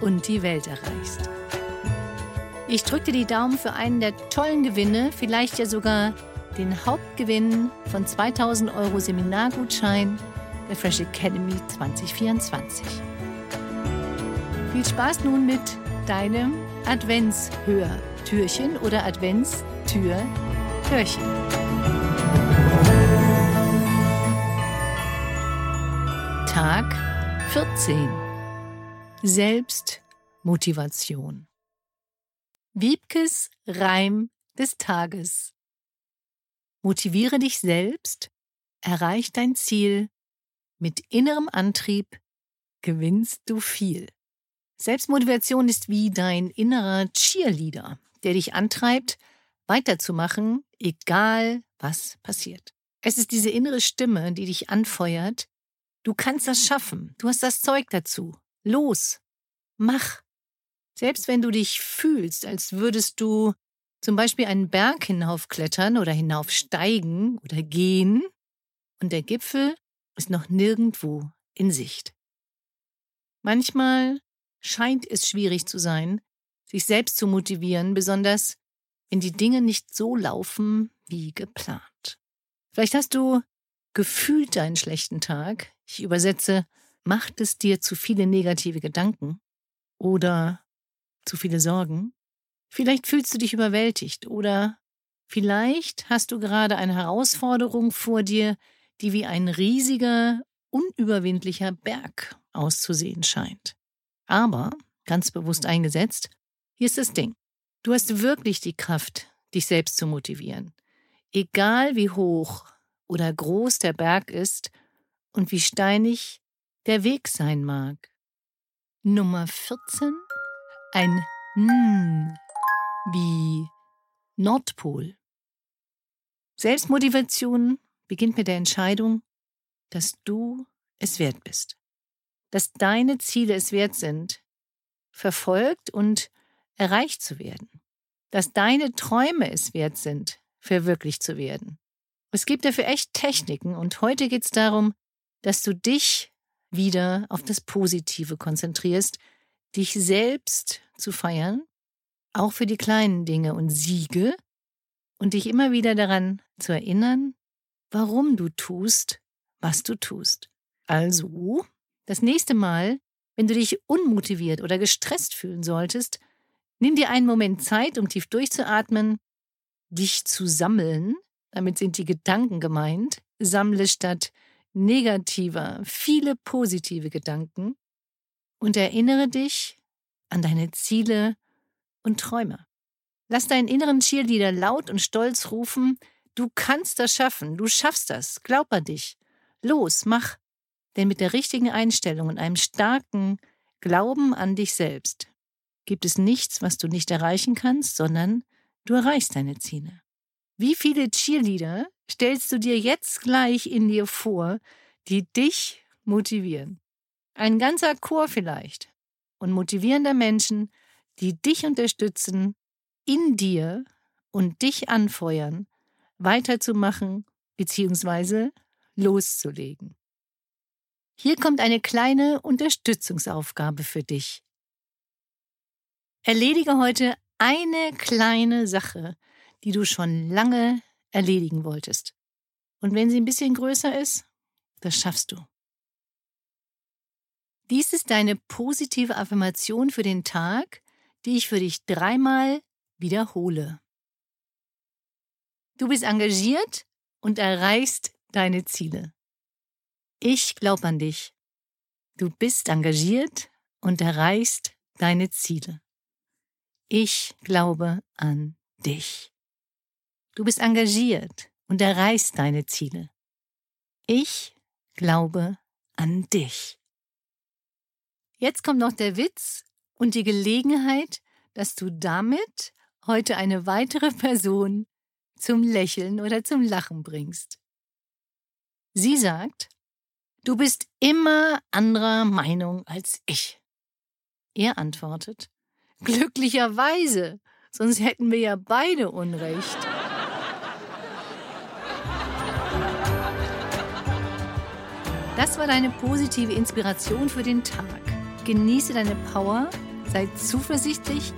und die Welt erreichst. Ich drücke dir die Daumen für einen der tollen Gewinne, vielleicht ja sogar den Hauptgewinn von 2000 Euro Seminargutschein der Fresh Academy 2024. Viel Spaß nun mit deinem Adventshörtürchen oder Adventstür-Hörchen. Tag 14 Selbstmotivation. Wiebkes Reim des Tages. Motiviere dich selbst, erreich dein Ziel, mit innerem Antrieb gewinnst du viel. Selbstmotivation ist wie dein innerer Cheerleader, der dich antreibt, weiterzumachen, egal was passiert. Es ist diese innere Stimme, die dich anfeuert. Du kannst das schaffen, du hast das Zeug dazu, Los, mach. Selbst wenn du dich fühlst, als würdest du zum Beispiel einen Berg hinaufklettern oder hinaufsteigen oder gehen und der Gipfel ist noch nirgendwo in Sicht. Manchmal scheint es schwierig zu sein, sich selbst zu motivieren, besonders wenn die Dinge nicht so laufen wie geplant. Vielleicht hast du gefühlt einen schlechten Tag. Ich übersetze Macht es dir zu viele negative Gedanken oder zu viele Sorgen? Vielleicht fühlst du dich überwältigt oder vielleicht hast du gerade eine Herausforderung vor dir, die wie ein riesiger, unüberwindlicher Berg auszusehen scheint. Aber, ganz bewusst eingesetzt, hier ist das Ding. Du hast wirklich die Kraft, dich selbst zu motivieren. Egal wie hoch oder groß der Berg ist und wie steinig der Weg sein mag. Nummer 14. Ein N wie Nordpol. Selbstmotivation beginnt mit der Entscheidung, dass du es wert bist. Dass deine Ziele es wert sind, verfolgt und erreicht zu werden. Dass deine Träume es wert sind, verwirklicht zu werden. Es gibt dafür echt Techniken und heute geht es darum, dass du dich wieder auf das Positive konzentrierst, dich selbst zu feiern, auch für die kleinen Dinge und Siege, und dich immer wieder daran zu erinnern, warum du tust, was du tust. Also, das nächste Mal, wenn du dich unmotiviert oder gestresst fühlen solltest, nimm dir einen Moment Zeit, um tief durchzuatmen, dich zu sammeln, damit sind die Gedanken gemeint, sammle statt negativer, viele positive Gedanken und erinnere dich an deine Ziele und Träume. Lass deinen inneren Cheerleader laut und stolz rufen, du kannst das schaffen, du schaffst das, glaub an dich. Los, mach. Denn mit der richtigen Einstellung und einem starken Glauben an dich selbst gibt es nichts, was du nicht erreichen kannst, sondern du erreichst deine Ziele. Wie viele Cheerleader stellst du dir jetzt gleich in dir vor, die dich motivieren? Ein ganzer Chor vielleicht und motivierender Menschen, die dich unterstützen, in dir und dich anfeuern, weiterzumachen bzw. loszulegen. Hier kommt eine kleine Unterstützungsaufgabe für dich. Erledige heute eine kleine Sache, die du schon lange erledigen wolltest. Und wenn sie ein bisschen größer ist, das schaffst du. Dies ist deine positive Affirmation für den Tag, die ich für dich dreimal wiederhole. Du bist engagiert und erreichst deine Ziele. Ich glaube an dich. Du bist engagiert und erreichst deine Ziele. Ich glaube an dich. Du bist engagiert und erreichst deine Ziele. Ich glaube an dich. Jetzt kommt noch der Witz und die Gelegenheit, dass du damit heute eine weitere Person zum Lächeln oder zum Lachen bringst. Sie sagt, du bist immer anderer Meinung als ich. Er antwortet, glücklicherweise, sonst hätten wir ja beide Unrecht. Das war deine positive Inspiration für den Tag. Genieße deine Power, sei zuversichtlich,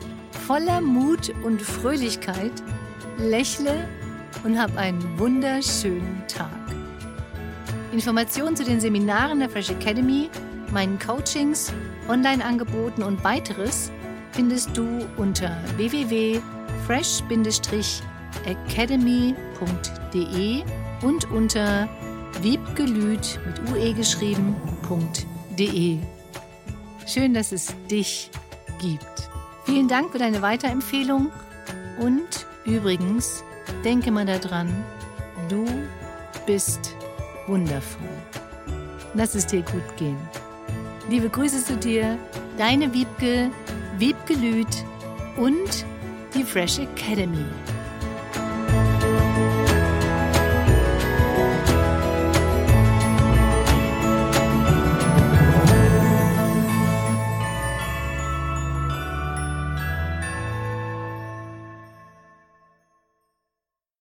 voller Mut und Fröhlichkeit, lächle und hab einen wunderschönen Tag. Informationen zu den Seminaren der Fresh Academy, meinen Coachings, Online-Angeboten und weiteres findest du unter www.fresh-academy.de und unter wiebgelüt mit ue geschrieben.de. Schön, dass es dich gibt. Vielen Dank für deine Weiterempfehlung und übrigens, denke mal daran, du bist wundervoll. Lass es dir gut gehen. Liebe Grüße zu dir, deine Wiebke, Lüth und die Fresh Academy.